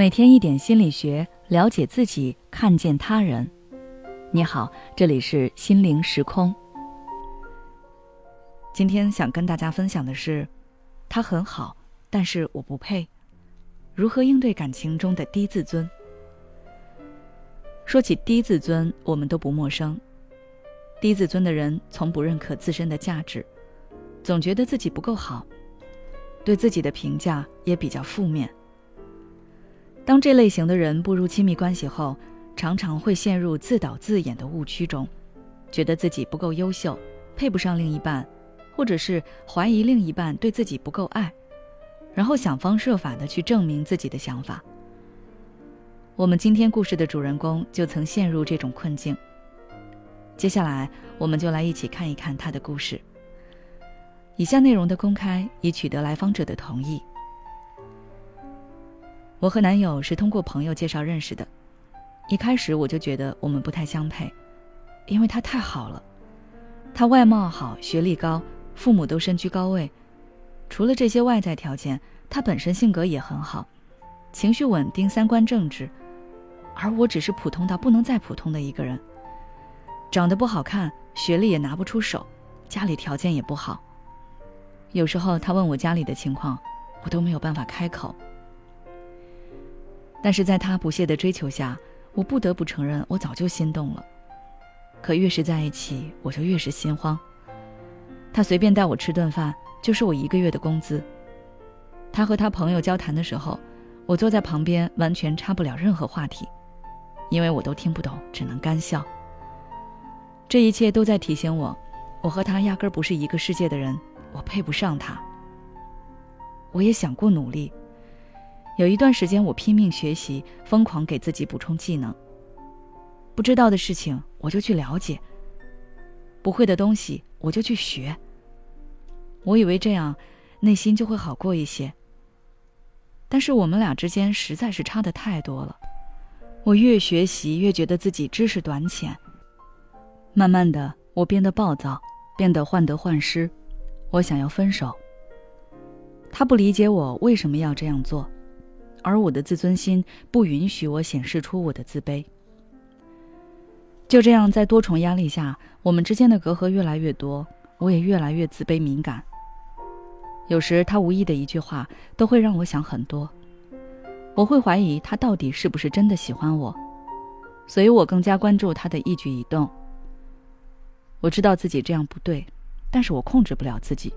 每天一点心理学，了解自己，看见他人。你好，这里是心灵时空。今天想跟大家分享的是，他很好，但是我不配。如何应对感情中的低自尊？说起低自尊，我们都不陌生。低自尊的人从不认可自身的价值，总觉得自己不够好，对自己的评价也比较负面。当这类型的人步入亲密关系后，常常会陷入自导自演的误区中，觉得自己不够优秀，配不上另一半，或者是怀疑另一半对自己不够爱，然后想方设法的去证明自己的想法。我们今天故事的主人公就曾陷入这种困境。接下来，我们就来一起看一看他的故事。以下内容的公开已取得来访者的同意。我和男友是通过朋友介绍认识的，一开始我就觉得我们不太相配，因为他太好了，他外貌好，学历高，父母都身居高位，除了这些外在条件，他本身性格也很好，情绪稳定，三观正直，而我只是普通到不能再普通的一个人，长得不好看，学历也拿不出手，家里条件也不好，有时候他问我家里的情况，我都没有办法开口。但是在他不懈的追求下，我不得不承认，我早就心动了。可越是在一起，我就越是心慌。他随便带我吃顿饭，就是我一个月的工资。他和他朋友交谈的时候，我坐在旁边，完全插不了任何话题，因为我都听不懂，只能干笑。这一切都在提醒我，我和他压根儿不是一个世界的人，我配不上他。我也想过努力。有一段时间，我拼命学习，疯狂给自己补充技能。不知道的事情，我就去了解；不会的东西，我就去学。我以为这样，内心就会好过一些。但是我们俩之间实在是差的太多了。我越学习，越觉得自己知识短浅。慢慢的，我变得暴躁，变得患得患失。我想要分手。他不理解我为什么要这样做。而我的自尊心不允许我显示出我的自卑。就这样，在多重压力下，我们之间的隔阂越来越多，我也越来越自卑敏感。有时他无意的一句话都会让我想很多，我会怀疑他到底是不是真的喜欢我，所以我更加关注他的一举一动。我知道自己这样不对，但是我控制不了自己。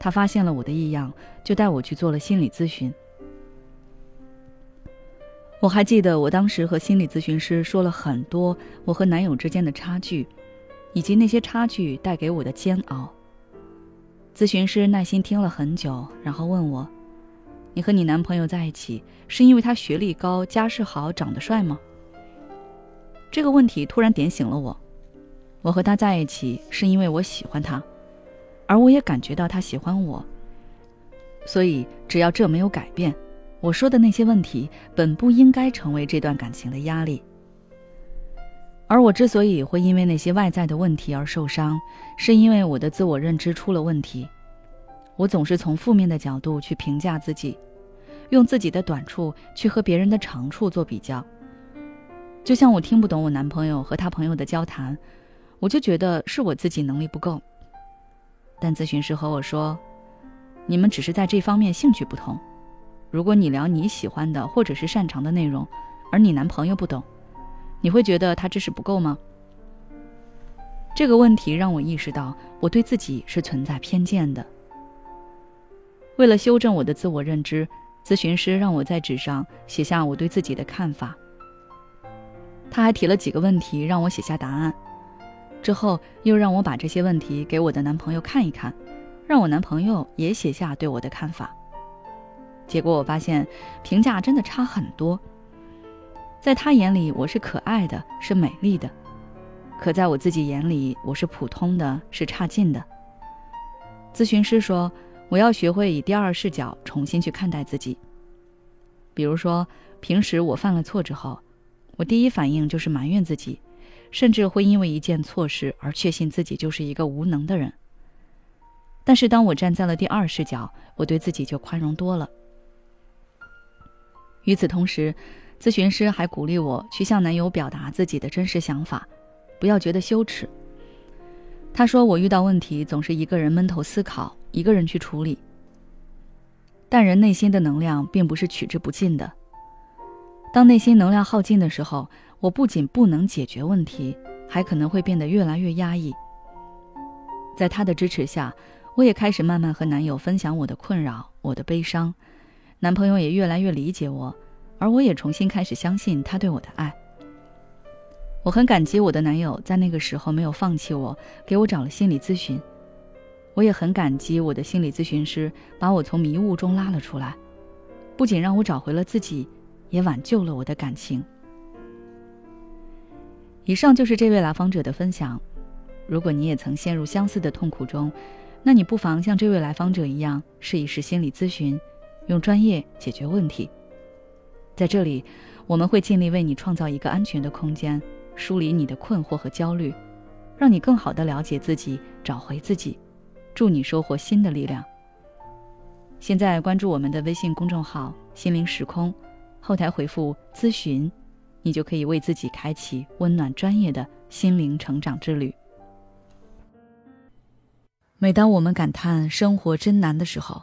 他发现了我的异样，就带我去做了心理咨询。我还记得，我当时和心理咨询师说了很多我和男友之间的差距，以及那些差距带给我的煎熬。咨询师耐心听了很久，然后问我：“你和你男朋友在一起，是因为他学历高、家世好、长得帅吗？”这个问题突然点醒了我。我和他在一起是因为我喜欢他，而我也感觉到他喜欢我。所以，只要这没有改变。我说的那些问题本不应该成为这段感情的压力，而我之所以会因为那些外在的问题而受伤，是因为我的自我认知出了问题。我总是从负面的角度去评价自己，用自己的短处去和别人的长处做比较。就像我听不懂我男朋友和他朋友的交谈，我就觉得是我自己能力不够。但咨询师和我说，你们只是在这方面兴趣不同。如果你聊你喜欢的或者是擅长的内容，而你男朋友不懂，你会觉得他知识不够吗？这个问题让我意识到我对自己是存在偏见的。为了修正我的自我认知，咨询师让我在纸上写下我对自己的看法。他还提了几个问题让我写下答案，之后又让我把这些问题给我的男朋友看一看，让我男朋友也写下对我的看法。结果我发现，评价真的差很多。在他眼里，我是可爱的，是美丽的；可在我自己眼里，我是普通的，是差劲的。咨询师说，我要学会以第二视角重新去看待自己。比如说，平时我犯了错之后，我第一反应就是埋怨自己，甚至会因为一件错事而确信自己就是一个无能的人。但是当我站在了第二视角，我对自己就宽容多了。与此同时，咨询师还鼓励我去向男友表达自己的真实想法，不要觉得羞耻。他说我遇到问题总是一个人闷头思考，一个人去处理。但人内心的能量并不是取之不尽的。当内心能量耗尽的时候，我不仅不能解决问题，还可能会变得越来越压抑。在他的支持下，我也开始慢慢和男友分享我的困扰、我的悲伤，男朋友也越来越理解我，而我也重新开始相信他对我的爱。我很感激我的男友在那个时候没有放弃我，给我找了心理咨询。我也很感激我的心理咨询师把我从迷雾中拉了出来，不仅让我找回了自己，也挽救了我的感情。以上就是这位来访者的分享。如果你也曾陷入相似的痛苦中，那你不妨像这位来访者一样试一试心理咨询，用专业解决问题。在这里，我们会尽力为你创造一个安全的空间，梳理你的困惑和焦虑，让你更好的了解自己，找回自己。祝你收获新的力量。现在关注我们的微信公众号“心灵时空”，后台回复“咨询”，你就可以为自己开启温暖专业的心灵成长之旅。每当我们感叹生活真难的时候，